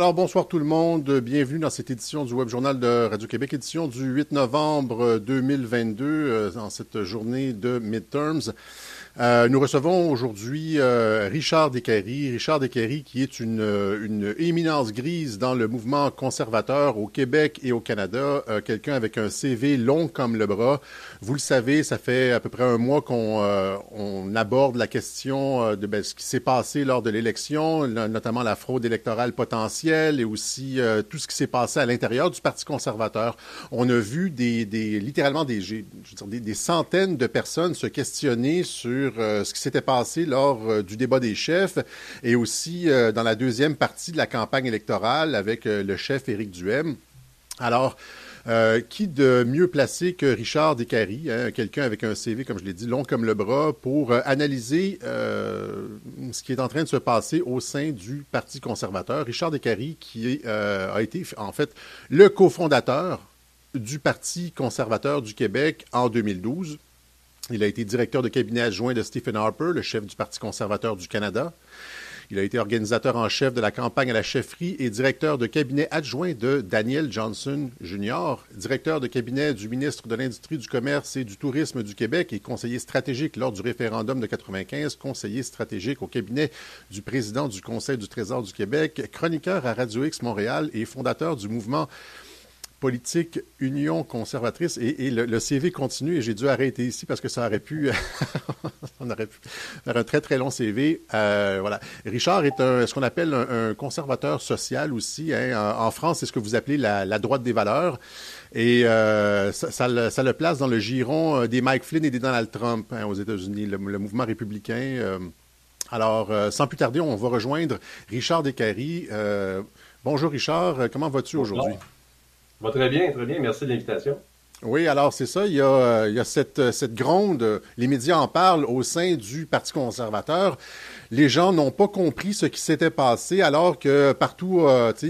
Alors bonsoir tout le monde, bienvenue dans cette édition du Web Journal de Radio-Québec, édition du 8 novembre 2022, euh, en cette journée de midterms. Euh, nous recevons aujourd'hui euh, Richard Descaries. Richard Descaries qui est une, une, éminence grise dans le mouvement conservateur au Québec et au Canada, euh, quelqu'un avec un CV long comme le bras. Vous le savez, ça fait à peu près un mois qu'on on aborde la question de ben, ce qui s'est passé lors de l'élection, notamment la fraude électorale potentielle et aussi tout ce qui s'est passé à l'intérieur du Parti conservateur. On a vu des, des littéralement des, je veux dire, des centaines de personnes se questionner sur euh, ce qui s'était passé lors euh, du débat des chefs et aussi euh, dans la deuxième partie de la campagne électorale avec le chef Éric Duhem. Alors, qui de mieux placé que Richard Descaries, hein, quelqu'un avec un CV, comme je l'ai dit, long comme le bras, pour analyser ce qui est en train de se passer au sein du Parti conservateur? Richard Descaries, qui a été en fait le cofondateur du Parti conservateur du Québec en 2012. Il a été directeur de cabinet adjoint de Stephen Harper, le chef du Parti conservateur du Canada. Il a été organisateur en chef de la campagne à la chefferie et directeur de cabinet adjoint de Daniel Johnson Jr., directeur de cabinet du ministre de l'Industrie, du Commerce et du Tourisme du Québec et conseiller stratégique lors du référendum de 95, conseiller stratégique au cabinet du président du Conseil du Trésor du Québec, chroniqueur à Radio X Montréal et fondateur du mouvement politique Union conservatrice et, le, CV continue et j'ai dû arrêter ici parce que ça aurait pu, on aurait pu faire un très très long CV. Euh, voilà. Richard est un, ce qu'on appelle un, conservateur social aussi. Hein. En, France, c'est ce que vous appelez la, droite des valeurs. Et euh, ça, le, place dans le giron euh, des Mike Flynn et des Donald Trump hein, aux États-Unis, le, mouvement républicain. alors, sans plus tarder, on va rejoindre Richard Descaries. bonjour Richard, comment vas-tu aujourd'hui? Très bien, très bien. Merci de l'invitation. Oui, alors c'est ça. Il y a, euh, cette, euh, cette gronde, euh, les médias en parlent au sein du Parti conservateur. Les gens n'ont pas compris ce qui s'était passé, alors que partout,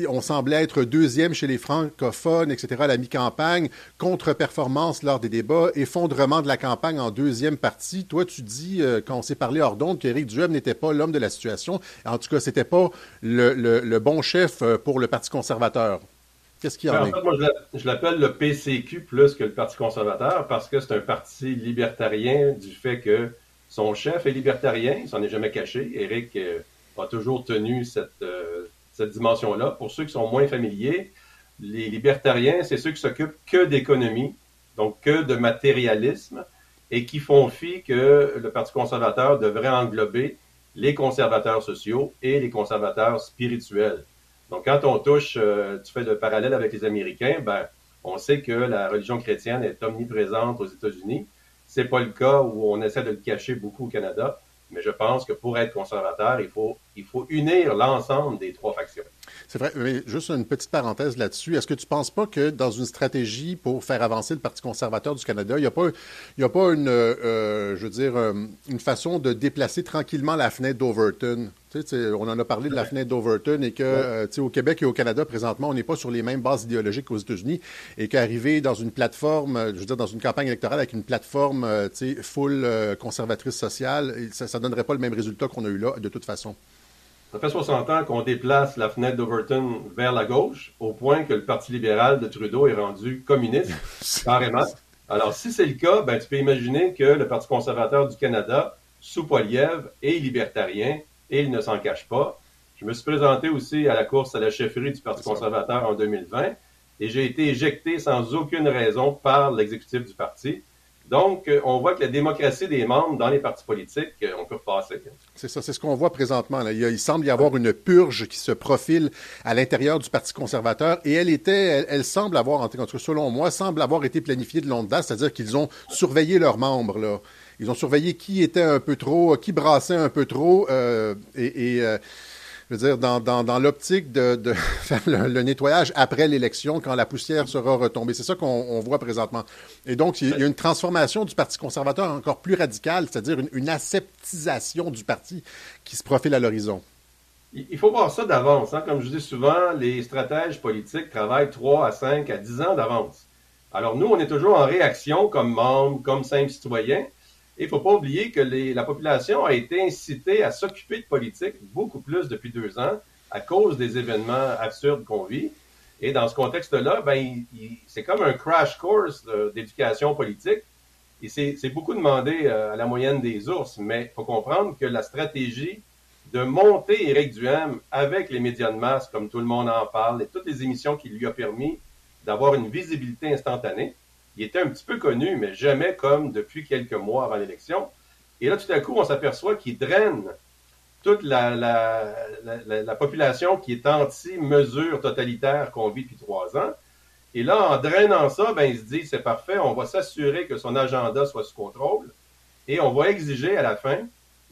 on semblait être deuxième chez les francophones, etc., à la mi-campagne, contre-performance lors des débats, effondrement de la campagne en deuxième partie. Toi, tu dis, quand on s'est parlé hors d'onde, qu'Éric Duhem n'était pas l'homme de la situation. En tout cas, c'était pas le, bon chef pour le Parti conservateur. Qu'est-ce qu'il y en, ben, en fait, moi, je l'appelle le PCQ plus que le Parti conservateur parce que c'est un parti libertarien du fait que son chef est libertarien, il s'en est jamais caché. Éric euh, a toujours tenu cette, euh, cette dimension-là. Pour ceux qui sont moins familiers, les libertariens, c'est ceux qui s'occupent que d'économie, donc que de matérialisme, et qui font fi que le Parti conservateur devrait englober les conservateurs sociaux et les conservateurs spirituels. Donc, quand on touche, euh, tu fais le parallèle avec les Américains, ben, on sait que la religion chrétienne est omniprésente aux États-Unis. C'est pas le cas où on essaie de le cacher beaucoup au Canada. Mais je pense que pour être conservateur, il faut, il faut unir l'ensemble des trois factions. C'est vrai, mais juste une petite parenthèse là-dessus. Est-ce que tu ne penses pas que dans une stratégie pour faire avancer le Parti conservateur du Canada, il n'y a pas, il y a pas une, euh, je veux dire, euh, une façon de déplacer tranquillement la fenêtre d'Overton? Tu sais, on en a parlé de la fenêtre d'Overton et que, euh, au Québec et au Canada, présentement, on n'est pas sur les mêmes bases idéologiques qu'aux États-Unis et qu'arriver dans une plateforme, je veux dire, dans une campagne électorale avec une plateforme, full conservatrice sociale, ça ne donnerait pas le même résultat qu'on a eu là, de toute façon. Ça fait 60 ans qu'on déplace la fenêtre d'Overton vers la gauche, au point que le Parti libéral de Trudeau est rendu communiste, carrément. Alors, si c'est le cas, ben, tu peux imaginer que le Parti conservateur du Canada, sous Poiliev, est libertarien et il ne s'en cache pas. Je me suis présenté aussi à la course à la chefferie du Parti conservateur en 2020 et j'ai été éjecté sans aucune raison par l'exécutif du parti. Donc, euh, on voit que la démocratie des membres dans les partis politiques, euh, on peut repasser. C'est ça, c'est ce qu'on voit présentement. Il, semble y avoir une purge qui se profile à l'intérieur du Parti conservateur et elle était, elle, semble avoir, en tout selon moi, semble avoir été planifiée de longue date, c'est-à-dire qu'ils ont surveillé leurs membres. Ils ont surveillé qui était un peu trop, qui brassait un peu trop euh, et, je veux dire, dans, dans, l'optique de, faire le, nettoyage après l'élection, quand la poussière sera retombée. C'est ça qu'on voit présentement. Et donc, il y a une transformation du Parti conservateur encore plus radicale, c'est-à-dire une, aseptisation du parti qui se profile à l'horizon. Il faut voir ça d'avance. Hein. Comme je dis souvent, les stratèges politiques travaillent 3 à 5 à 10 ans d'avance. Alors nous, on est toujours en réaction comme membres, comme simples citoyens, il ne faut pas oublier que la population a été incitée à s'occuper de politique beaucoup plus depuis deux ans. à cause des événements absurdes qu'on vit. Et dans ce contexte-là, ben, c'est comme un crash course d'éducation politique. Et c'est beaucoup demandé euh, à la moyenne des ours, mais il faut comprendre que la stratégie de monter Éric Duhem avec les médias de masse, comme tout le monde en parle, et toutes les émissions qui lui ont permis d'avoir une visibilité instantanée, il était un petit peu connu, mais jamais comme depuis quelques mois avant l'élection. Et là, tout à coup, on s'aperçoit qu'il draine toute la, la, la, population qui est anti-mesure totalitaire qu'on vit depuis trois ans. Et là, en drainant ça, ben, il se dit, c'est parfait, on va s'assurer que son agenda soit sous contrôle et on va exiger à la fin,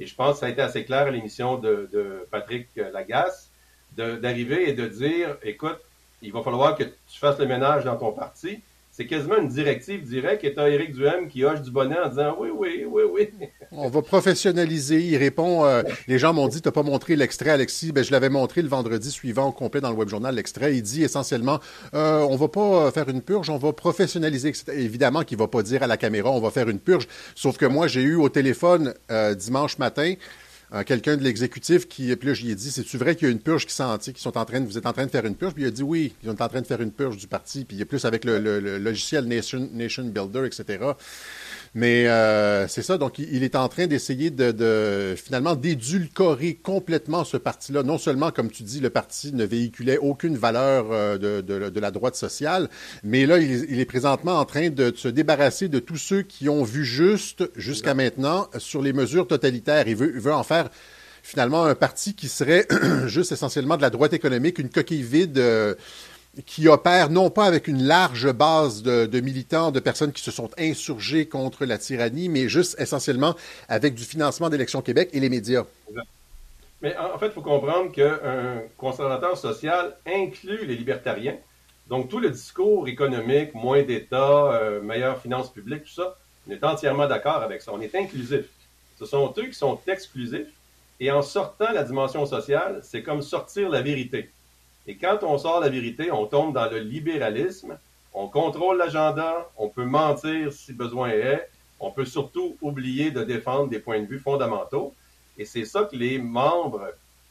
et je pense que ça a été assez clair à l'émission de, Patrick Lagasse, d'arriver et de dire, écoute, il va falloir que tu fasses le ménage dans ton parti c'est quasiment une directive directe et t'as Éric Duhem qui hoche du bonnet en disant oui, oui, oui, oui. On va professionnaliser. Il répond, euh, les gens m'ont dit, t'as pas montré l'extrait, Alexis. Ben, je l'avais montré le vendredi suivant au complet dans le web journal, l'extrait. Il dit essentiellement, euh, on va pas faire une purge, on va professionnaliser. Évidemment qu'il va pas dire à la caméra, on va faire une purge. Sauf que moi, j'ai eu au téléphone euh, dimanche matin, euh, quelqu'un de l'exécutif qui, puis là, lui ai dit, c'est-tu vrai qu'il y a une purge qui s'en qui sont en train de, vous êtes en train de faire une purge? Puis il a dit oui, ils sont en train de faire une purge du parti, puis il y a plus avec le, le logiciel Nation Builder, etc. Mais euh, c'est ça, donc il, est en train d'essayer de, finalement d'édulcorer complètement ce parti-là. Non seulement, comme tu dis, le parti ne véhiculait aucune valeur euh, de, la droite sociale, mais là, il, est présentement en train de, se débarrasser de tous ceux qui ont vu juste jusqu'à maintenant sur les mesures totalitaires. Il veut, il veut en faire finalement un parti qui serait juste essentiellement de la droite économique, une coquille vide. Euh, qui opère non pas avec une large base de, militants, de personnes qui se sont insurgés contre la tyrannie, mais juste essentiellement avec du financement d'Élections Québec et les médias. Mais en fait, il faut comprendre qu'un conservateur social inclut les libertariens. Donc, tout le discours économique, moins d'État, euh, meilleure finance publique, tout ça, on est entièrement d'accord avec ça. On est inclusif. Ce sont eux qui sont exclusifs. Et en sortant la dimension sociale, c'est comme sortir la vérité. Et quand on sort la vérité, on tombe dans le libéralisme. On contrôle l'agenda, on peut mentir si besoin est, on peut surtout oublier de défendre des points de vue fondamentaux. Et c'est ça que les membres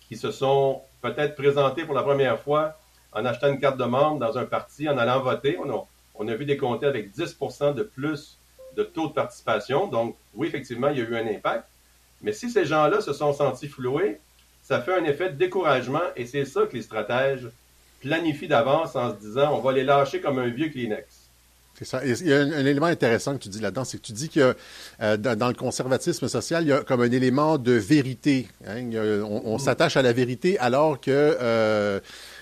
qui se sont peut-être présentés pour la première fois en achetant une carte de membre dans un parti, en allant voter, on a, vu des comptes avec 10% de plus de taux de participation. Donc, oui, effectivement, il y a eu un impact. Mais si ces gens-là se sont sentis floués, ça fait un effet de découragement et c'est ça que les stratèges planifient d'avance en se disant on va les lâcher comme un vieux Kleenex. C'est ça. il y a un, élément intéressant que tu dis là-dedans, c'est que tu dis que euh, dans, le conservatisme social, il y a comme un élément de vérité. Hein. on, mm. s'attache à la vérité alors que euh,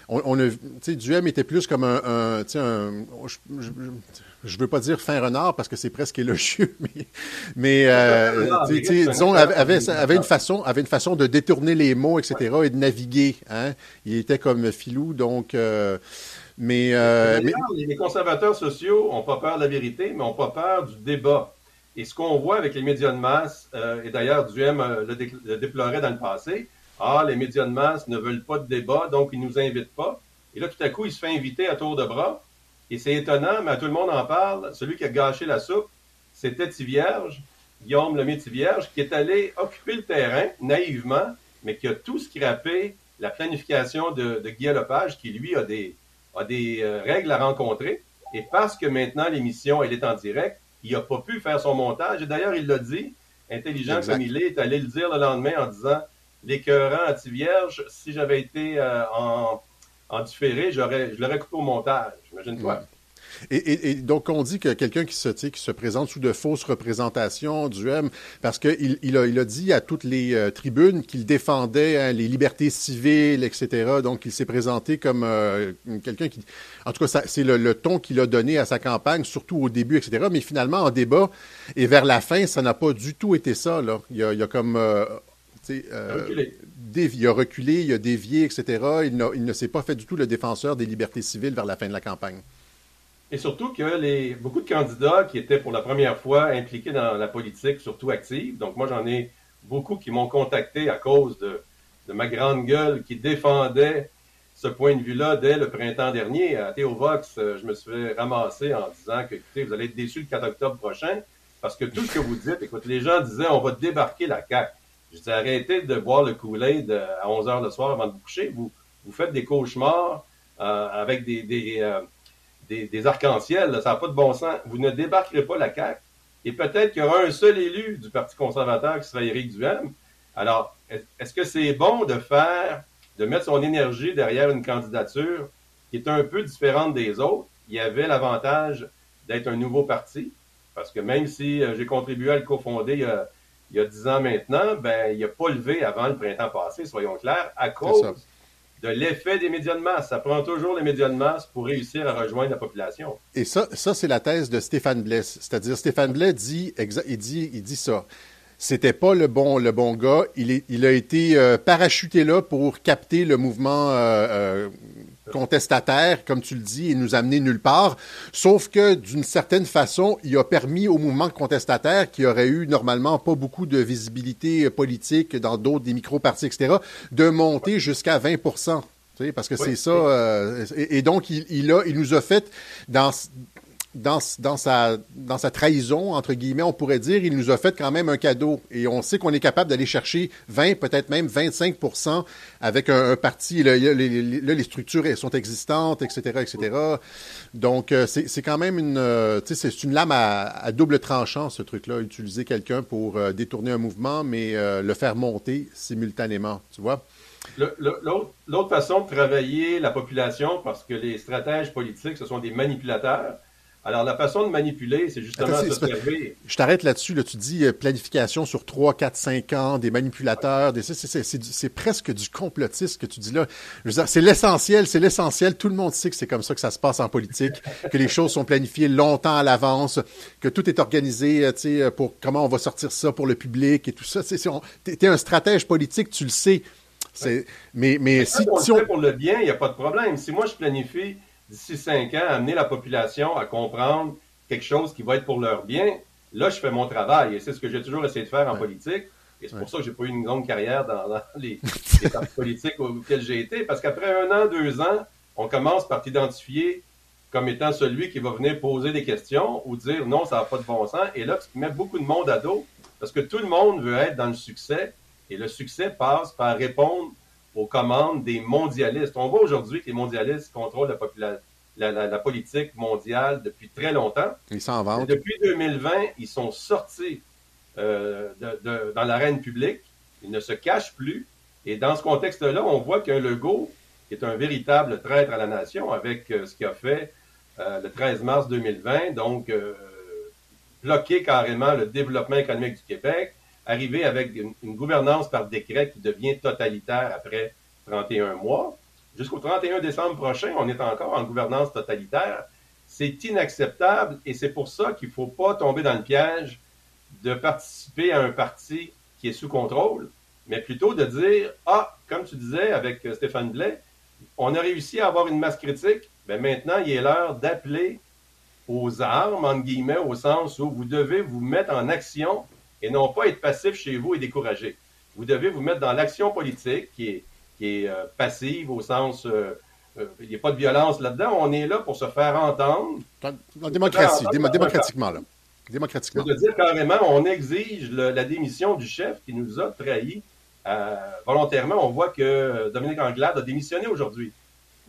on, on a, Duhem était plus comme un, un, un je veux pas dire fin renard parce que c'est presque élogieux, mais, mais euh, disons, avait, avait, une façon, avait une façon de détourner les mots, etc., et de naviguer. Hein? Il était comme filou, donc. Euh, mais, euh, les conservateurs sociaux n'ont pas peur de la vérité, mais n'ont pas peur du débat. Et ce qu'on voit avec les médias de masse, et d'ailleurs Duhem le, le, déplorait dans le passé, ah, les médias de masse ne veulent pas de débat, donc ils nous invitent pas. Et là, tout à coup, il se fait inviter à tour de bras. Et c'est étonnant, mais tout le monde en parle. Celui qui a gâché la soupe, c'était Tivierge, Guillaume Lemay Tivierge, qui est allé occuper le terrain naïvement, mais qui a tout scrappé la planification de, de Guy Lepage, qui lui a des, a des euh, règles à rencontrer. Et parce que maintenant l'émission, elle est en direct, il n'a pas pu faire son montage. Et d'ailleurs, il l'a dit, intelligent comme il est, est allé le dire le lendemain en disant l'écœurant à Tivierge, si j'avais été euh, en en différé, j'aurais, je l'aurais coupé au montage, imagine-toi. Et, donc, on dit que quelqu'un qui se, qui se présente sous de fausses représentations du M, parce qu'il il a, il a dit à toutes les euh, tribunes qu'il défendait hein, les libertés civiles, etc. Donc, il s'est présenté comme euh, quelqu'un qui... En tout cas, c'est le, ton qu'il a donné à sa campagne, surtout au début, etc. Mais finalement, en débat et vers la fin, ça n'a pas du tout été ça. Là. Il, y a, il y a comme... Euh, il a reculé, il a dévié, etc. Il, ne s'est pas fait du tout le défenseur des libertés civiles vers la fin de la campagne. Et surtout que beaucoup de candidats qui étaient pour la première fois impliqués dans la politique, surtout active, donc moi j'en ai beaucoup qui m'ont contacté à cause de, ma grande gueule qui défendait ce point de vue-là dès le printemps dernier. À Théovox, euh, je me suis ramassé en disant que, écoutez, vous allez être déçus le 4 octobre prochain parce que tout ce que vous dites, écoute, les gens disaient on va débarquer la CAQ. Je dis, arrêtez de boire le Kool-Aid euh, à 11 heures le soir avant de vous coucher. Vous, faites des cauchemars euh, avec des, des, euh, arcs-en-ciel, ça n'a pas de bon sens. Vous ne débarquerez pas la CAQ. Et peut-être qu'il y aura un seul élu du Parti conservateur qui sera Éric Duhem. Alors, est-ce que c'est bon de faire, de mettre son énergie derrière une candidature qui est un peu différente des autres? Il y avait l'avantage d'être un nouveau parti, parce que même si j'ai contribué à le cofonder il y a, il y a 10 ans maintenant, ben, il n'a pas levé avant le printemps passé, soyons clairs, à cause de l'effet des médias de masse. Ça prend toujours les médias de masse pour réussir à rejoindre la population. Et ça, ça c'est la thèse de Stéphane Blais. C'est-à-dire, Stéphane Blais dit, il dit, il dit ça. C'était pas le bon, le bon gars. Il, est, il a été euh, parachuté là pour capter le mouvement euh, euh, contestataire, comme tu le dis, et nous amener nulle part. Sauf que, d'une certaine façon, il a permis au mouvement contestataire, qui aurait eu normalement pas beaucoup de visibilité politique dans d'autres, des micro-partis, etc., de monter jusqu'à 20 parce que c'est ça. et, donc, il, il, a, il nous a fait, dans, dans, sa, trahison, entre guillemets, on pourrait dire, il nous a fait quand même un cadeau. Et on sait qu'on est capable d'aller chercher 20, peut-être même 25 avec un, parti. Là, les, structures sont existantes, etc., etc. Donc, euh, c'est quand même une, euh, c'est une lame à, double tranchant, ce truc-là. Utiliser quelqu'un pour euh, détourner un mouvement, mais le faire monter simultanément, tu vois? L'autre façon de travailler la population, parce que les stratèges politiques, ce sont des manipulateurs, alors, la façon de manipuler, c'est justement s'observer. Je t'arrête là-dessus. Là, tu dis euh, planification sur 3, 4, 5 ans, des manipulateurs. Des, c'est, presque du complotisme que tu dis là. c'est l'essentiel, c'est l'essentiel. Tout le monde sait que c'est comme ça que ça se passe en politique, que les choses sont planifiées longtemps à l'avance, que tout est organisé euh, pour comment on va sortir ça pour le public et tout ça. Tu es un stratège politique, tu le sais. Mais, mais, si, on le fait pour le bien, il n'y a pas de problème. Si moi, je planifie d'ici cinq ans, amener la population à comprendre quelque chose qui va être pour leur bien, là, je fais mon travail. Et c'est ce que j'ai toujours essayé de faire en politique. Et c'est pour ça que j'ai pas eu une longue carrière dans, les, les partis politiques auxquels j'ai été. Parce qu'après un an, deux ans, on commence par t'identifier comme étant celui qui va venir poser des questions ou dire non, ça n'a pas de bon sens. Et là, tu mets beaucoup de monde à dos parce que tout le monde veut être dans le succès. Et le succès passe par répondre aux commandes des mondialistes. On voit aujourd'hui que les mondialistes contrôlent la, la, politique mondiale depuis très longtemps. Ils s'en vendent. Depuis 2020, ils sont sortis euh, de, dans l'arène publique. Ils ne se cachent plus. Et dans ce contexte-là, on voit qu'un Legault, qui est un véritable traître à la nation, avec euh, ce qu'il a fait euh, le 13 mars 2020, donc bloquer carrément le développement économique du Québec, arriver avec une, gouvernance par décret qui devient totalitaire après 31 mois. Jusqu'au 31 décembre prochain, on est encore en gouvernance totalitaire. C'est inacceptable et c'est pour ça qu'il ne faut pas tomber dans le piège de participer à un parti qui est sous contrôle, mais plutôt de dire, ah, comme tu disais avec Stéphane Blais, on a réussi à avoir une masse critique, mais maintenant il est l'heure d'appeler aux armes, entre guillemets, au sens où vous devez vous mettre en action et non pas être passif chez vous et découragé. Vous devez vous mettre dans l'action politique qui est, qui est euh, passive au sens... Euh, euh, il n'y a pas de violence là-dedans. On est là pour se faire entendre. En démocratie, démocratiquement, là. Démocratiquement. Je veux dire carrément, on exige la démission du chef qui nous a trahis volontairement. On voit que Dominique Anglade a démissionné aujourd'hui.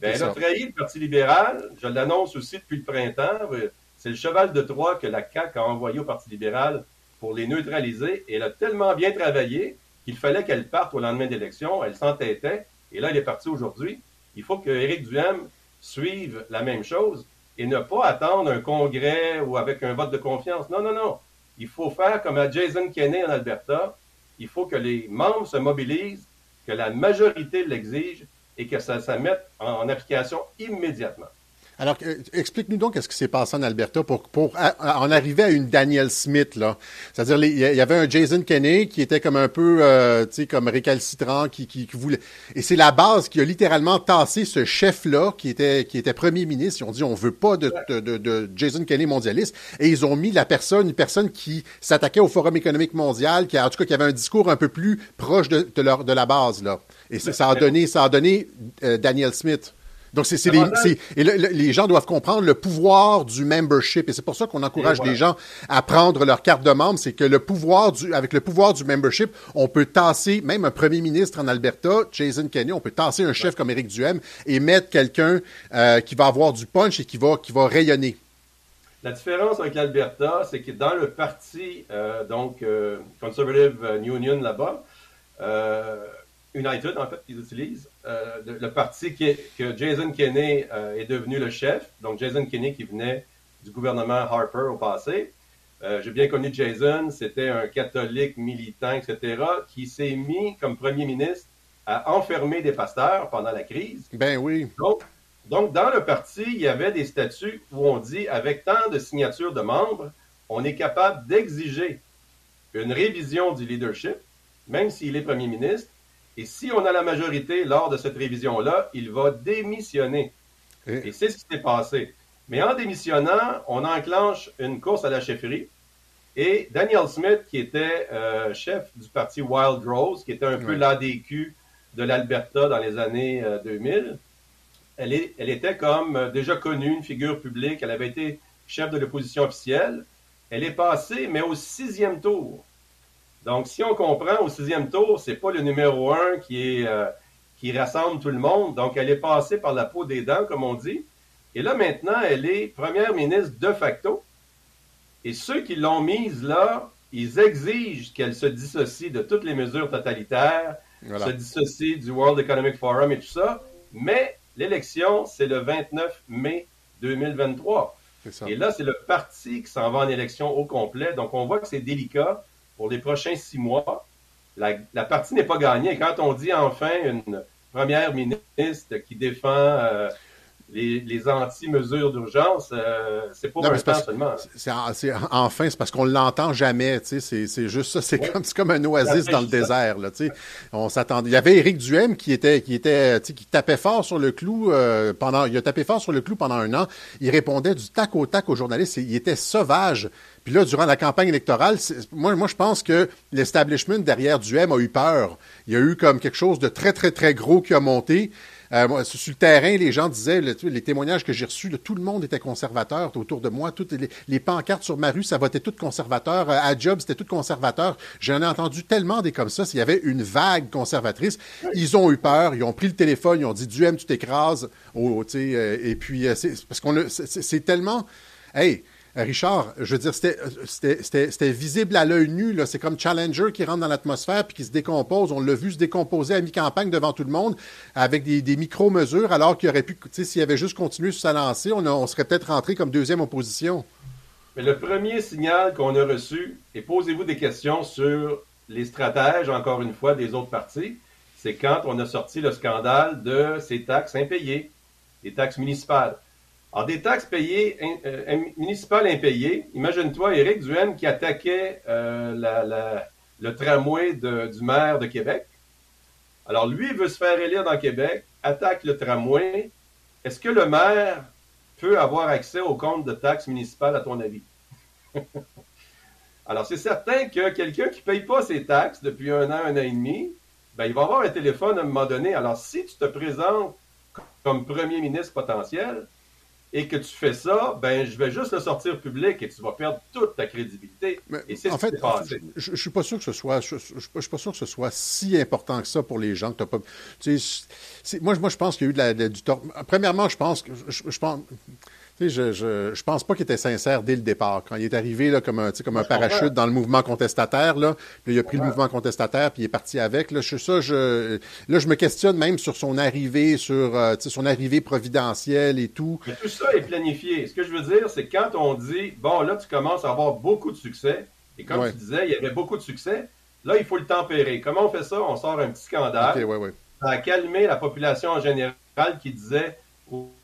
Ben, elle a trahi le Parti libéral. Je l'annonce aussi depuis le printemps. C'est le cheval de Troie que la CAQ a envoyé au Parti libéral pour les neutraliser. Elle a tellement bien travaillé qu'il fallait qu'elle parte au lendemain d'élection. Elle s'entêtait. Et là, elle est partie aujourd'hui. Il faut que Éric Duhem suive la même chose et ne pas attendre un congrès ou avec un vote de confiance. Non, non, non. Il faut faire comme à Jason Kenney en Alberta. Il faut que les membres se mobilisent, que la majorité l'exige et que ça se mette en application immédiatement. Alors, euh, explique-nous donc ce qui s'est passé en Alberta pour, pour en arriver à une Daniel Smith, là. C'est-à-dire, il y avait un Jason Kenney qui était comme un peu, euh, tu sais, comme récalcitrant, qui, qui, voulait... Et c'est la base qui a littéralement tassé ce chef-là, qui était, qui était premier ministre. Ils ont dit, on veut pas de, de, de, Jason Kenney mondialiste. Et ils ont mis la personne, une personne qui s'attaquait au Forum économique mondial, qui, en tout cas, qui avait un discours un peu plus proche de, de, leur, de la base, là. Et ça, a donné, ça a donné euh, Daniel Smith. Donc, c'est, les, et les gens doivent comprendre le pouvoir du membership. Et c'est pour ça qu'on encourage les gens à prendre leur carte de membre. C'est que le pouvoir du, avec le pouvoir du membership, on peut tasser même un premier ministre en Alberta, Jason Kenney, on peut tasser un chef comme Éric Duhem et mettre quelqu'un euh, qui va avoir du punch et qui va, qui va rayonner. La différence avec l'Alberta, c'est que dans le parti, euh, donc euh, Conservative Union là-bas, United, en fait, qu'ils utilisent, euh, le, parti que Jason Kenney euh, est devenu le chef. Donc, Jason Kenney qui venait du gouvernement Harper au passé. Euh, j'ai bien connu Jason, c'était un catholique militant, etc., qui s'est mis comme premier ministre à enfermer des pasteurs pendant la crise. Ben oui. Donc, donc, dans le parti, il y avait des statuts où on dit, avec tant de signatures de membres, on est capable d'exiger une révision du leadership, même s'il est premier ministre, et si on a la majorité lors de cette révision-là, il va démissionner. Et, c'est ce qui s'est passé. Mais en démissionnant, on enclenche une course à la chefferie. Et Daniel Smith, qui était euh, chef du parti Wild Rose, qui était un peu l'ADQ de l'Alberta dans les années 2000, euh, elle, est, elle était comme euh, déjà connue, une figure publique. Elle avait été chef de l'opposition officielle. Elle est passée, mais au sixième tour. Donc, si on comprend, au sixième tour, c'est pas le numéro un qui est euh, qui rassemble tout le monde. Donc, elle est passée par la peau des dents, comme on dit. Et là, maintenant, elle est première ministre de facto. Et ceux qui l'ont mise là, ils exigent qu'elle se dissocie de toutes les mesures totalitaires, se dissocie du World Economic Forum et tout ça. Mais l'élection, c'est le 29 mai 2023. Et là, c'est le parti qui s'en va en élection au complet. Donc, on voit que c'est délicat pour les prochains six mois. La, partie n'est pas gagnée. Quand on dit enfin une première ministre qui défend euh, les, anti-mesures d'urgence, euh, c'est pas un seulement. C'est, enfin, c'est parce qu'on l'entend jamais. C'est, juste ça. C'est comme, comme un oasis dans le désert. Là, on s'attendait. Il y avait Éric Duhem qui était, qui était, qui tapait fort sur le clou euh, pendant. Il a tapé fort sur le clou pendant un an. Il répondait du tac au tac aux journalistes. Il était sauvage. Puis là, durant la campagne électorale, moi, moi, je pense que l'establishment derrière Duhem a eu peur. Il y a eu comme quelque chose de très, très, très gros qui a monté. Euh, sur le terrain, les gens disaient, les témoignages que j'ai reçus, tout le monde était conservateur autour de moi. Toutes les, pancartes sur ma rue, ça votait tout conservateur. Euh, à Job, c'était tout conservateur. J'en ai entendu tellement des comme ça. S'il y avait une vague conservatrice, ils ont eu peur. Ils ont pris le téléphone, ils ont dit, Duhem, tu t'écrases. Oh, euh, et puis, c'est parce qu'on c'est tellement... Hey, Richard, je veux dire, c'était visible à l'œil nu. C'est comme Challenger qui rentre dans l'atmosphère puis qui se décompose. On l'a vu se décomposer à mi-campagne devant tout le monde avec des, micro-mesures, alors qu'il aurait pu, s'il avait juste continué sur sa lancée, on, serait peut-être rentré comme deuxième opposition. Mais le premier signal qu'on a reçu, et posez-vous des questions sur les stratèges, encore une fois, des autres partis, c'est quand on a sorti le scandale de ces taxes impayées, les taxes municipales. Alors, des taxes payées, euh, municipales impayées, imagine-toi Éric Duhem qui attaquait euh, le tramway du maire de Québec. Alors, lui veut se faire élire dans Québec, attaque le tramway. Est-ce que le maire peut avoir accès au compte de taxes municipales, à ton avis? Alors, c'est certain que quelqu'un qui ne paye pas ses taxes depuis un an, un an et demi, ben, il va avoir un téléphone à un moment donné. Alors, si tu te présentes comme premier ministre potentiel, et que tu fais ça, ben je vais juste le sortir public et tu vas perdre toute ta crédibilité. et c'est en fait, je, ne suis pas sûr que ce soit, je, suis pas sûr que ce soit si important que ça pour les gens que pas. moi, moi, je pense qu'il y a eu de la, du tort. Premièrement, je pense que je pense je, je, je pense pas qu'il était sincère dès le départ. Quand il est arrivé là, comme un, comme un parachute dans le mouvement contestataire, là, il a pris le mouvement contestataire, puis il est parti avec. Là, je, ça, je, là, je me questionne même sur son arrivée, sur euh, son arrivée providentielle et tout. Mais tout ça est planifié. Ce que je veux dire, c'est quand on dit, bon, là, tu commences à avoir beaucoup de succès, et comme tu disais, il y avait beaucoup de succès, là, il faut le tempérer. Comment on fait ça? On sort un petit scandale. Okay, Ça a calmé la population en général qui disait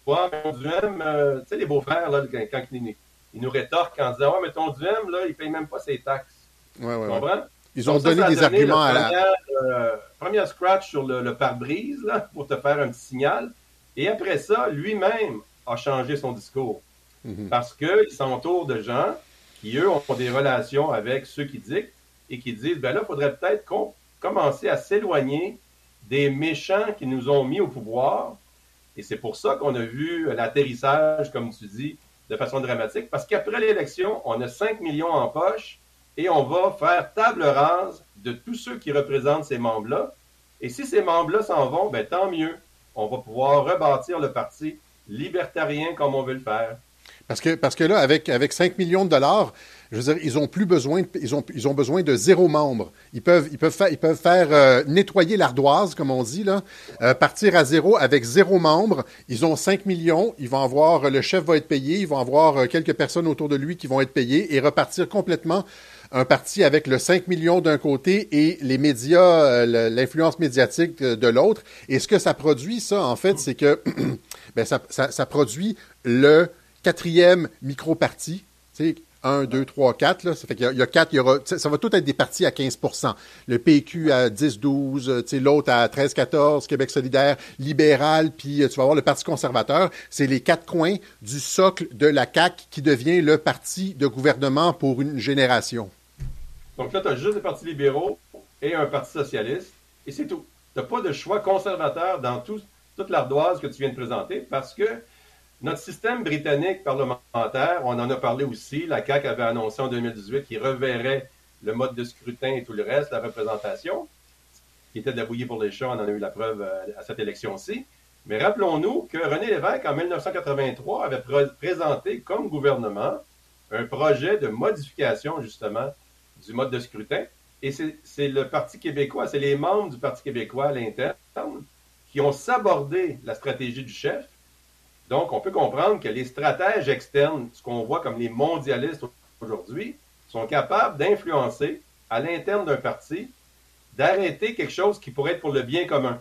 Ouais, ton euh, tu sais, les beaux-frères, là, quand, ils, nous rétorquent en disant Ouais, mais ton Duhem, là, il paye même pas ses taxes. Ouais, ouais, tu comprends? Ils ont donné des arguments à la. Première, euh, première scratch sur le, pare-brise, là, pour te faire un petit signal. Et après ça, lui-même a changé son discours. Mm-hmm. Parce qu'il s'entoure de gens qui, eux, ont des relations avec ceux qui dictent et qui disent ben là, il faudrait peut-être commencer à s'éloigner des méchants qui nous ont mis au pouvoir Et c'est pour ça qu'on a vu l'atterrissage, comme tu dis, de façon dramatique, parce qu'après l'élection, on a 5 millions en poche et on va faire table rase de tous ceux qui représentent ces membres-là. Et si ces membres-là s'en vont, ben, tant mieux. On va pouvoir rebâtir le parti libertarien comme on veut le faire. Parce que, là, avec, avec 5 millions de dollars, je veux dire, ils ont plus besoin, de, ils ont, besoin de zéro membre. Ils peuvent, faire, euh, nettoyer l'ardoise, comme on dit euh, partir à zéro avec zéro membre. Ils ont 5 millions, ils vont avoir, le chef va être payé, ils vont avoir euh, quelques personnes autour de lui qui vont être payées et repartir complètement un parti avec le 5 millions d'un côté et les médias, l'influence médiatique de, l'autre. Et ce que ça produit, ça, en fait, c'est que ben, ça, ça, ça, produit le quatrième micro-parti. 1, 2, 3, 4. Là. Ça fait qu'il y, a 4, il y aura, ça, va tout être des partis à 15% Le PQ à 10, 12, l'autre à 13, 14, Québec solidaire, libéral, puis euh, tu vas voir le Parti conservateur. C'est les quatre coins du socle de la CAQ qui devient le parti de gouvernement pour une génération. Donc là, tu as juste des partis libéraux et un parti socialiste, et c'est tout. Tu n'as pas de choix conservateur dans tout, toute l'ardoise que tu viens de présenter parce que notre système britannique parlementaire, on en a parlé aussi, la CAQ avait annoncé en 2018 qu'il reverrait le mode de scrutin et tout le reste, la représentation, qui était de pour les chats, on en a eu la preuve euh, à cette élection-ci. Mais rappelons-nous que René Lévesque, en 1983, avait présenté comme gouvernement un projet de modification, justement, du mode de scrutin. Et c'est le Parti québécois, c'est les membres du Parti québécois à l'interne qui ont sabordé la stratégie du chef donc, on peut comprendre que les stratèges externes, ce qu'on voit comme les mondialistes aujourd'hui, sont capables d'influencer à l'interne d'un parti, d'arrêter quelque chose qui pourrait être pour le bien commun.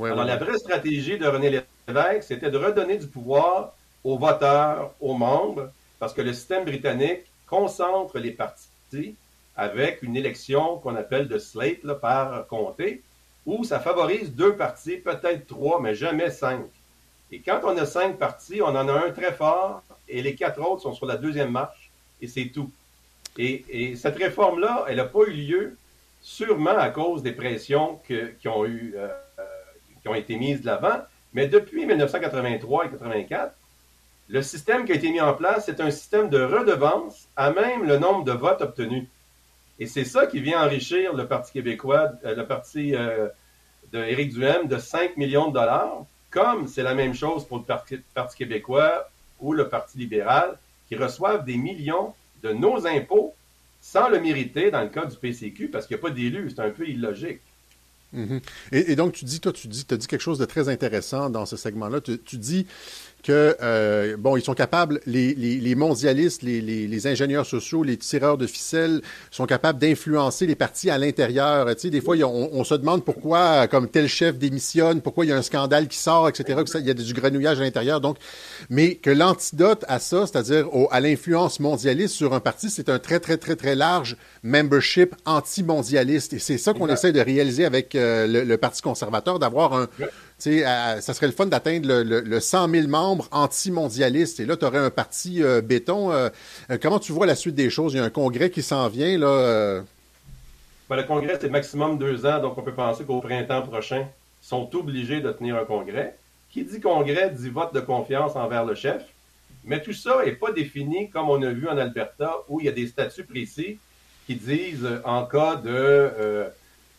Alors, la vraie stratégie de René Lévesque, c'était de redonner du pouvoir aux voteurs, aux membres, parce que le système britannique concentre les partis avec une élection qu'on appelle de slate par comté, où ça favorise deux partis, peut-être trois, mais jamais cinq. Et quand on a cinq partis, on en a un très fort et les quatre autres sont sur la deuxième marche et c'est tout. Et, cette réforme-là, elle n'a pas eu lieu sûrement à cause des pressions qui, ont eu, euh, euh, qui ont été mises de l'avant. Mais depuis 1983 et 1984, le système qui a été mis en place, c'est un système de redevance à même le nombre de votes obtenus. Et c'est ça qui vient enrichir le Parti québécois, euh, le parti d'Éric Duhem de 5 millions de dollars comme c'est la même chose pour le Parti, québécois ou le Parti libéral, qui reçoivent des millions de nos impôts sans le mériter dans le cas du PCQ, parce qu'il n'y a pas d'élus. C'est un peu illogique. Mhm. et, donc, tu dis, toi, tu dis, as dit quelque chose de très intéressant dans ce segment-là. tu dis que, euh, bon, ils sont capables, les, les, les mondialistes, les, les, ingénieurs sociaux, les tireurs de ficelles sont capables d'influencer les partis à l'intérieur. Tu sais, des fois, on, on, se demande pourquoi, comme tel chef démissionne, pourquoi il y a un scandale qui sort, etc., que ça, il y a du grenouillage à l'intérieur. Donc, mais que l'antidote à ça, c'est-à-dire à l'influence mondialiste sur un parti, c'est un très, très, très, très large membership anti-mondialiste. Et c'est ça qu'on essaie de réaliser avec euh, le, le, Parti conservateur, d'avoir un, sais, ça serait le fun d'atteindre le, le, 100 000 membres anti-mondialistes. Et là, tu aurais un parti euh, béton. Euh, euh, comment tu vois la suite des choses? Il y a un congrès qui s'en vient. là. Ben, le congrès, c'est maximum deux ans, donc on peut penser qu'au printemps prochain, ils sont obligés de tenir un congrès. Qui dit congrès dit vote de confiance envers le chef. Mais tout ça n'est pas défini comme on a vu en Alberta, où il y a des statuts précis qui disent en cas de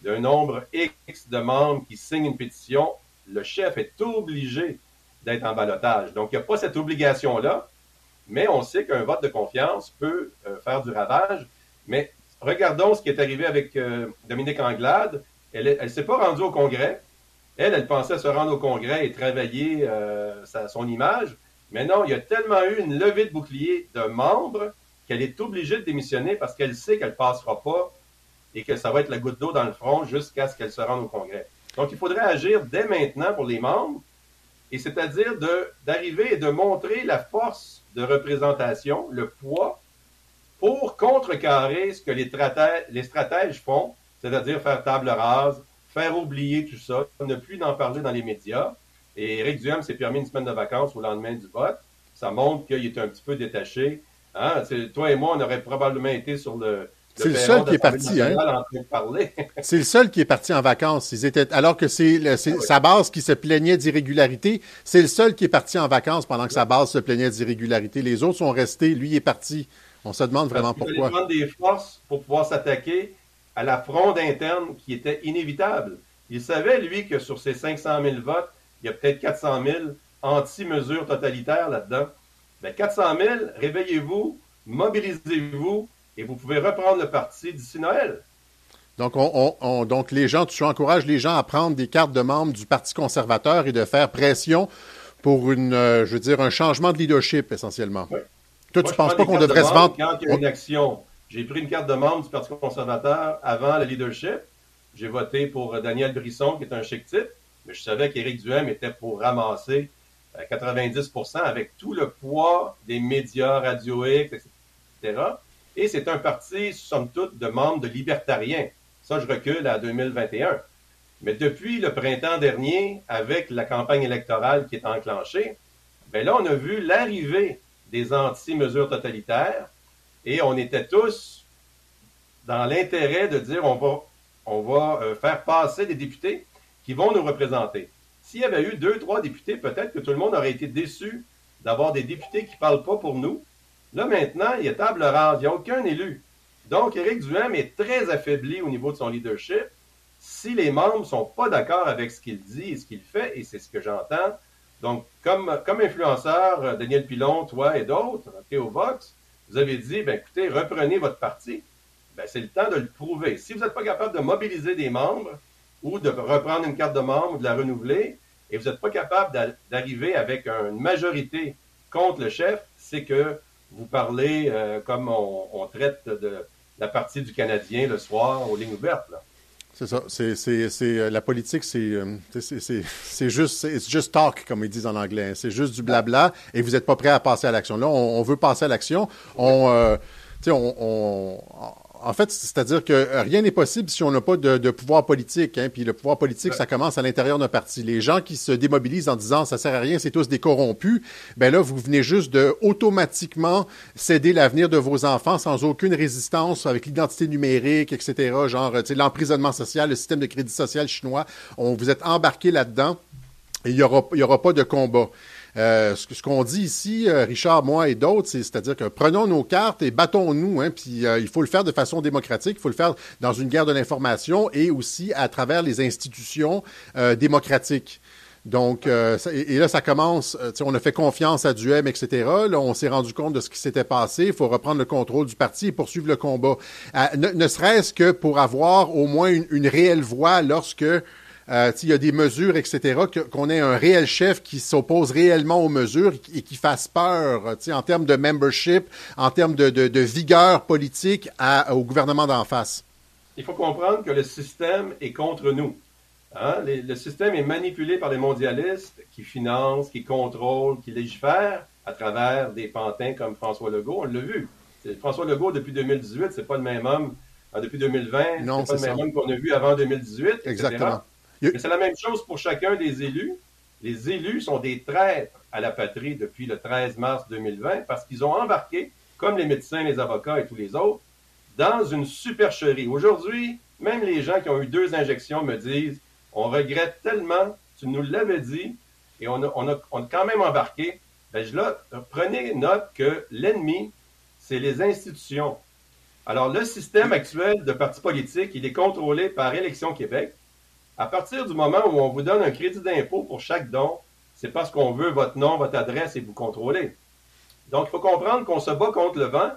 d'un nombre X de membres qui signent une pétition, le chef est obligé d'être en balotage. Donc, il n'y a pas cette obligation-là, mais on sait qu'un vote de confiance peut euh, faire du ravage. Mais regardons ce qui est arrivé avec euh, Dominique Anglade. Elle ne s'est pas rendue au Congrès. Elle, elle pensait se rendre au Congrès et travailler euh, son image. Mais non, il y a tellement eu une levée de bouclier de membres qu'elle est obligée de démissionner parce qu'elle sait qu'elle ne passera pas et que ça va être la goutte d'eau dans le front jusqu'à ce qu'elle se rende au Congrès. Donc, il faudrait agir dès maintenant pour les membres, et c'est-à-dire d'arriver et de montrer la force de représentation, le poids, pour contrecarrer ce que les, stratèges font, c'est-à-dire faire table rase, faire oublier tout ça, ne plus en parler dans les médias. Et Éric Duhem s'est permis une semaine de vacances au lendemain du vote. Ça montre qu'il est un petit peu détaché. Hein? Toi et moi, on aurait probablement été sur le, C'est le, seul qui est parti, hein? c'est le seul qui est parti en vacances. Ils étaient, alors que c'est ah sa base qui se plaignait d'irrégularité. C'est le seul qui est parti en vacances pendant que sa base se plaignait d'irrégularité. Les autres sont restés. Lui est parti. On se demande vraiment pourquoi. Il prendre des forces pour pouvoir s'attaquer à la fronde interne qui était inévitable. Il savait, lui, que sur ces 500 000 votes, il y a peut-être 400 000 anti-mesures totalitaires là-dedans. Bien, 400 000, réveillez-vous, mobilisez-vous, et vous pouvez reprendre le parti d'ici Noël. Donc, on, donc les gens, tu encourages les gens à prendre des cartes de membres du Parti conservateur et de faire pression pour une, euh, je veux dire, un changement de leadership essentiellement. Oui. Toi, tu ne penses pas qu'on devrait se vendre? quand il y a une action. J'ai pris une carte de membre du Parti conservateur avant le leadership. J'ai voté pour Daniel Brisson, qui est un chic type, mais je savais qu'Éric Duhem était pour ramasser 90% euh, avec tout le poids des médias, Radio X, etc. Et c'est un parti, somme toute, de membres de libertariens. Ça, je recule à 2021. Mais depuis le printemps dernier, avec la campagne électorale qui est enclenchée, ben là, on a vu l'arrivée des anti-mesures totalitaires et on était tous dans l'intérêt de dire on va, on va euh, faire passer des députés qui vont nous représenter. S'il y avait eu deux, trois députés, peut-être que tout le monde aurait été déçu d'avoir des députés qui ne parlent pas pour nous, Là, maintenant, il y a table rase. Il n'y a aucun élu. Donc, Éric Duhem est très affaibli au niveau de son leadership. Si les membres ne sont pas d'accord avec ce qu'il dit et ce qu'il fait, et c'est ce que j'entends, donc, comme, influenceur, euh, Daniel Pilon, toi et d'autres, au Vox, vous avez dit, ben, écoutez, reprenez votre parti. Ben, c'est le temps de le prouver. Si vous n'êtes pas capable de mobiliser des membres ou de reprendre une carte de membre ou de la renouveler, et vous n'êtes pas capable d'arriver avec une majorité contre le chef, c'est que vous parlez euh, comme on, traite de la partie du Canadien le soir aux lignes ouvertes. C'est ça. C'est, euh, la politique, euh, c'est, juste, c'est juste talk, comme ils disent en anglais. C'est juste du blabla et vous n'êtes pas prêt à passer à l'action. Là, on, veut passer à l'action. On, on, en fait, c'est-à-dire que rien n'est possible si on n'a pas de, pouvoir politique. Hein, puis le pouvoir politique, ça commence à l'intérieur d'un parti. Les gens qui se démobilisent en disant ça sert à rien, c'est tous des corrompus. Ben là, vous venez juste de automatiquement céder l'avenir de vos enfants sans aucune résistance avec l'identité numérique, etc. Genre, l'emprisonnement social, le système de crédit social chinois. On vous êtes embarqué là-dedans et il n'y aura, y aura pas de combat. Euh, ce, qu'on dit ici, euh, Richard, moi et d'autres, c'est-à-dire que prenons nos cartes et battons-nous. Hein, puis euh, il faut le faire de façon démocratique, il faut le faire dans une guerre de l'information et aussi à travers les institutions démocratiques. Donc, et, là, ça commence, on a fait confiance à Duhem, etc. Là, on s'est rendu compte de ce qui s'était passé. Il faut reprendre le contrôle du parti et poursuivre le combat. ne, serait-ce que pour avoir au moins une, une réelle voix lorsque euh, il y a des mesures, etc., qu'on ait un réel chef qui s'oppose réellement aux mesures et qui fasse peur en termes de membership, en termes de, vigueur politique au gouvernement d'en face. Il faut comprendre que le système est contre nous. Hein? le système est manipulé par les mondialistes qui financent, qui contrôlent, qui légifèrent à travers des pantins comme François Legault. On l'a vu. François Legault, depuis 2018, c'est pas le même homme. Ah, depuis 2020, c'est pas le même homme qu'on a vu avant 2018. Exactement. Mais c'est la même chose pour chacun des élus. Les élus sont des traîtres à la patrie depuis le 13 mars 2020 parce qu'ils ont embarqué, comme les médecins, les avocats et tous les autres, dans une supercherie. Aujourd'hui, même les gens qui ont eu deux injections me disent on regrette tellement, tu nous l'avais dit, et on a, quand même embarqué. Ben, prenez note que l'ennemi, c'est les institutions. Alors, le système actuel de partis politiques, il est contrôlé par Élection Québec. À partir du moment où on vous donne un crédit d'impôt pour chaque don, c'est parce qu'on veut votre nom, votre adresse et vous contrôler. Donc, il faut comprendre qu'on se bat contre le vent,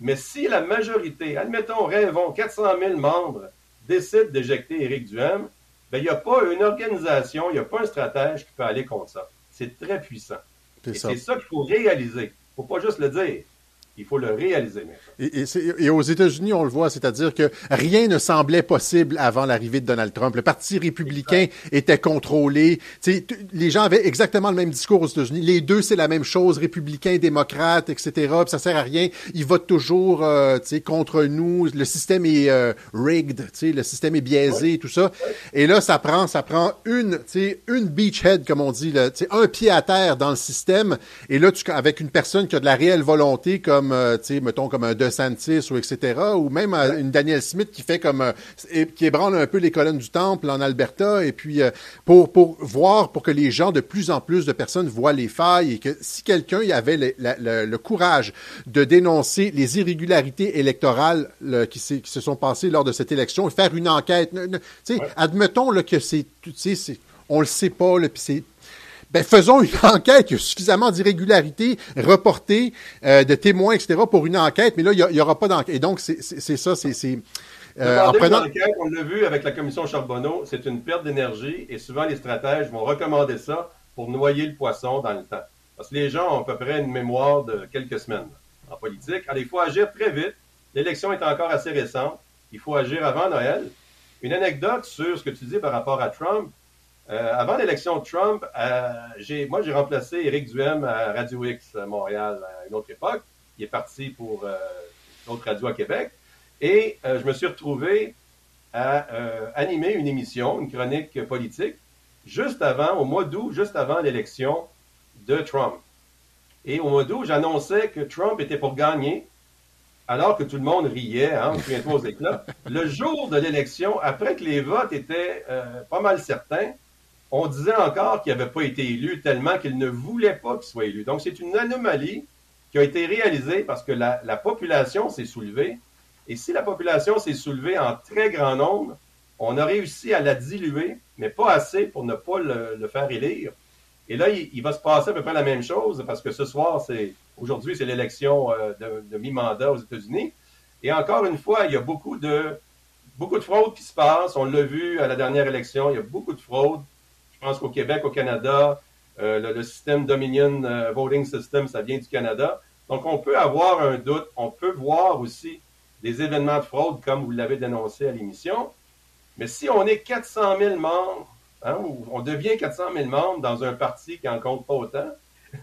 mais si la majorité, admettons, rêvons, 400 000 membres décident d'éjecter Éric Duhem, ben, il n'y a pas une organisation, il n'y a pas un stratège qui peut aller contre ça. C'est très puissant. C'est ça, ça qu'il faut réaliser. Il ne faut pas juste le dire. Il faut le réaliser Et, et, aux États-Unis, on le voit, c'est-à-dire que rien ne semblait possible avant l'arrivée de Donald Trump. Le Parti républicain était contrôlé. les gens avaient exactement le même discours aux États-Unis. Les deux, c'est la même chose, républicains, démocrates, etc. Puis ça sert à rien. Ils votent toujours euh, contre nous. Le système est euh, rigged, le système est biaisé, tout ça. Et là, ça prend, ça prend une, une beachhead, comme on dit, là, un pied à terre dans le système. Et là, tu, avec une personne qui a de la réelle volonté, comme comme, euh, tu sais, mettons, comme un DeSantis ou etc., ou même euh, une Daniel Smith qui fait comme, euh, qui ébranle un peu les colonnes du temple en Alberta, et puis pour, pour voir, pour que les gens, de plus en plus de personnes voient les failles, et que si quelqu'un y avait le, le, courage de dénoncer les irrégularités électorales qui, qui, se sont passées lors de cette élection, et faire une enquête, tu sais, admettons là, que c'est, on le sait pas, puis c'est ben, faisons une enquête. Il y a suffisamment d'irrégularités reportées, euh, de témoins, etc., pour une enquête, mais là, il n'y aura pas d'enquête. Et donc, c'est ça, c'est. Euh, en prenant... enquête, on l'a vu avec la commission Charbonneau, c'est une perte d'énergie et souvent les stratèges vont recommander ça pour noyer le poisson dans le temps. Parce que les gens ont à peu près une mémoire de quelques semaines en politique. Alors, il faut agir très vite. L'élection est encore assez récente. Il faut agir avant Noël. Une anecdote sur ce que tu dis par rapport à Trump. Euh, avant l'élection de Trump, euh, moi, j'ai remplacé Éric Duhem à Radio X à Montréal à une autre époque. Il est parti pour euh, une autre radio à Québec. Et je me suis retrouvé à animer une émission, une chronique politique, juste avant, au mois d'août, juste avant l'élection de Trump. Et au mois d'août, j'annonçais que Trump était pour gagner, alors que tout le monde riait, hein, souviens-toi aux éclats. Le jour de l'élection, après que les votes étaient pas mal certains, on disait encore qu'il n'avait pas été élu tellement qu'il ne voulait pas qu'il soit élu. Donc, c'est une anomalie qui a été réalisée parce que la, population s'est soulevée. Et si la population s'est soulevée en très grand nombre, on a réussi à la diluer, mais pas assez pour ne pas le, faire élire. Et là, il, va se passer à peu près la même chose parce que ce soir, c'est aujourd'hui, c'est l'élection euh, de, mi-mandat aux États-Unis. Et encore une fois, il y a beaucoup de beaucoup de fraudes qui se passent. On l'a vu à la dernière élection, il y a beaucoup de fraudes. Je pense qu'au Québec, au Canada, euh, le, système Dominion euh, Voting System, ça vient du Canada. Donc, on peut avoir un doute. On peut voir aussi des événements de fraude, comme vous l'avez dénoncé à l'émission. Mais si on est 400 000 membres, hein, ou on devient 400 000 membres dans un parti qui en compte pas autant,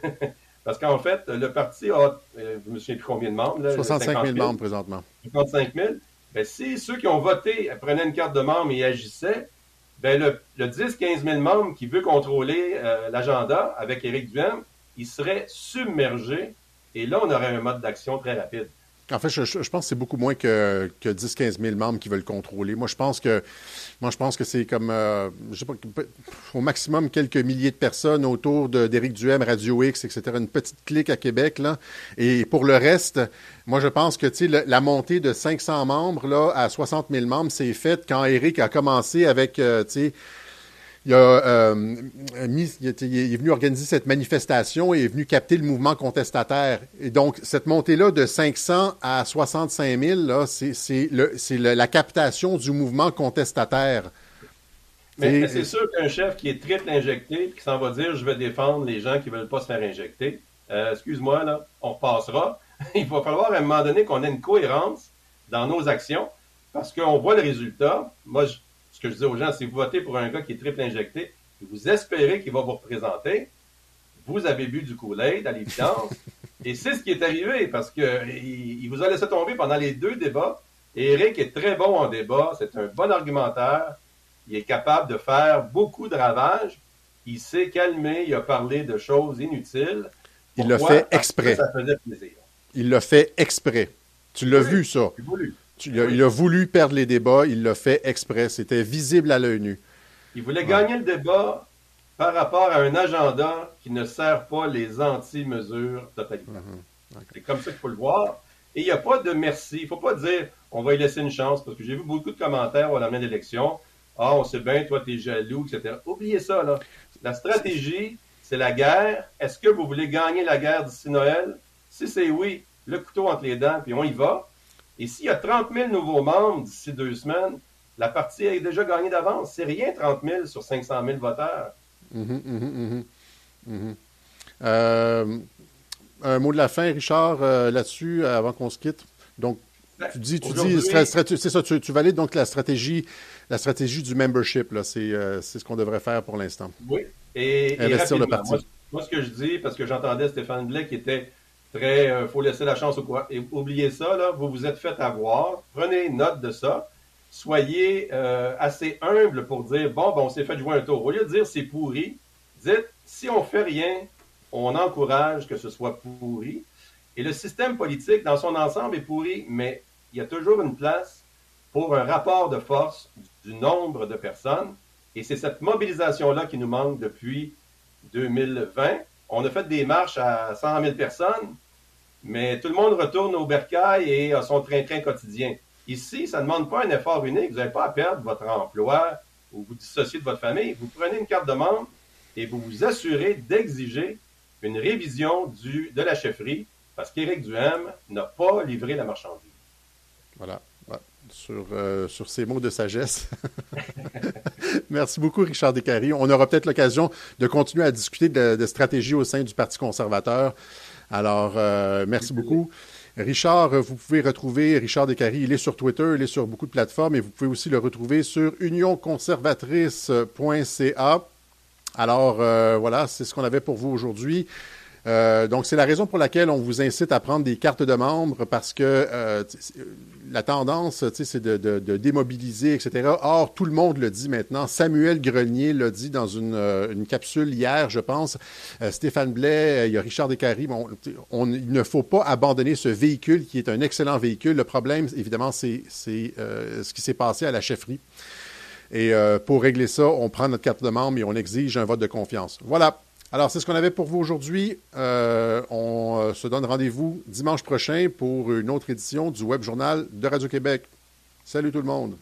parce qu'en fait, le parti a, euh, je me souviens plus combien de membres. Là, 65 000, membres présentement. 65 000. Ben, si ceux qui ont voté prenaient une carte de membre et agissaient, ben le, le 10-15 000 membres qui veut contrôler euh, l'agenda avec Éric Duhem, il serait submergé et là, on aurait un mode d'action très rapide. En fait, je, pense que c'est beaucoup moins que, que 10-15 000 membres qui veulent contrôler. Moi, je pense que moi, je pense que c'est comme euh, au maximum quelques milliers de personnes autour d'Éric Duhem, Radio X, etc. Une petite clique à Québec. Là. Et pour le reste, moi, je pense que la, la montée de 500 membres là, à 60 000 membres, c'est fait quand Éric a commencé avec euh, il, a, euh, il, est venu organiser cette manifestation et est venu capter le mouvement contestataire. Et donc, cette montée-là de 500 à 65 000, c'est la captation du mouvement contestataire. Mais, c'est sûr qu'un chef qui est triple injecté, qui s'en va dire je vais défendre les gens qui ne veulent pas se faire injecter, euh, excuse-moi, là, on repassera. Il va falloir à un moment donné qu'on ait une cohérence dans nos actions parce qu'on voit le résultat. Moi, je, ce que je dis aux gens, si vous votez pour un gars qui est triple injecté, vous espérez qu'il va vous représenter, vous avez bu du Kool-Aid à l'évidence. et c'est ce qui est arrivé parce qu'il il vous a laissé tomber pendant les deux débats. Et Eric est très bon en débat, c'est un bon argumentaire. Il est capable de faire beaucoup de ravages. Il s'est calmé, il a parlé de choses inutiles. il l'a fait exprès. Ça faisait plaisir. Il l'a fait exprès. Tu l'as vu, ça. Voulu il a voulu perdre les débats, il l'a fait exprès. C'était visible à l'œil nu. Il voulait gagner le débat par rapport à un agenda qui ne sert pas les anti-mesures totalitaires. Mhm. C'est comme ça qu'il faut le voir. Et il n'y a pas de merci. Il ne faut pas dire on va y laisser une chance, parce que j'ai vu beaucoup de commentaires au lendemain d'élection. Ah, on sait bien, toi, tu es jaloux, etc. Oubliez ça, là. La stratégie, c'est la guerre. Est-ce que vous voulez gagner la guerre d'ici Noël? Si c'est oui, le couteau entre les dents, puis on y va. Et s'il y a 30 000 nouveaux membres d'ici deux semaines, la partie est déjà gagnée d'avance. C'est rien 30 000 sur 500 000 voteurs. Mm-hmm, mm-hmm, mm-hmm, euh, un mot de la fin, Richard, euh, là-dessus, avant qu'on se quitte. Donc, ben, tu dis, tu dis, c'est ça, tu, valides donc la stratégie, la stratégie du membership, là, c'est, euh, ce qu'on devrait faire pour l'instant. Oui. Et, investir le parti. Moi, ce que je dis, parce que j'entendais Stéphane Blais qui était très, euh, faut laisser la chance au quoi. Et oubliez ça, vous vous êtes fait avoir. Prenez note de ça. Soyez euh, assez humble pour dire bon, bon, on s'est fait jouer un tour. Au lieu de dire c'est pourri, dites si on fait rien, on encourage que ce soit pourri. Et le système politique, dans son ensemble, est pourri, mais il y a toujours une place pour un rapport de force du nombre de personnes. Et c'est cette mobilisation-là qui nous manque depuis 2020. On a fait des marches à 100 000 personnes, mais tout le monde retourne au bercail et à son train-train quotidien. Ici, ça ne demande pas un effort unique. Vous n'avez pas à perdre votre emploi ou vous dissocier de votre famille. Vous prenez une carte de membre et vous vous assurez d'exiger une révision de la chefferie parce qu'Éric Duhem n'a pas livré la marchandise. Voilà. Sur, euh, sur ces mots de sagesse. Merci beaucoup, Richard Descaries. On aura peut-être l'occasion de continuer à discuter de, stratégie au sein du Parti conservateur. Alors, euh, merci beaucoup. Richard, vous pouvez retrouver Richard Descaries, il est sur Twitter, il est sur beaucoup de plateformes et vous pouvez aussi le retrouver sur unionconservatrice.ca. Alors euh, voilà, c'est ce qu'on avait pour vous aujourd'hui. Euh, donc, c'est la raison pour laquelle on vous incite à prendre des cartes de membres parce que euh, la tendance, c'est de, démobiliser, etc. Or, tout le monde le dit maintenant. Samuel Grenier l'a dit dans une, capsule hier, je pense. Stéphane Blais, il y a Richard Descaries. Bon, il ne faut pas abandonner ce véhicule qui est un excellent véhicule. Le problème, évidemment, c'est ce qui s'est passé à la chefferie. Et euh, pour régler ça, on prend notre carte de membre et on exige un vote de confiance. Voilà. Alors, c'est ce qu'on avait pour vous aujourd'hui. Euh, on euh, se donne rendez-vous dimanche prochain pour une autre édition du Web Journal de Radio-Québec. Salut tout le monde.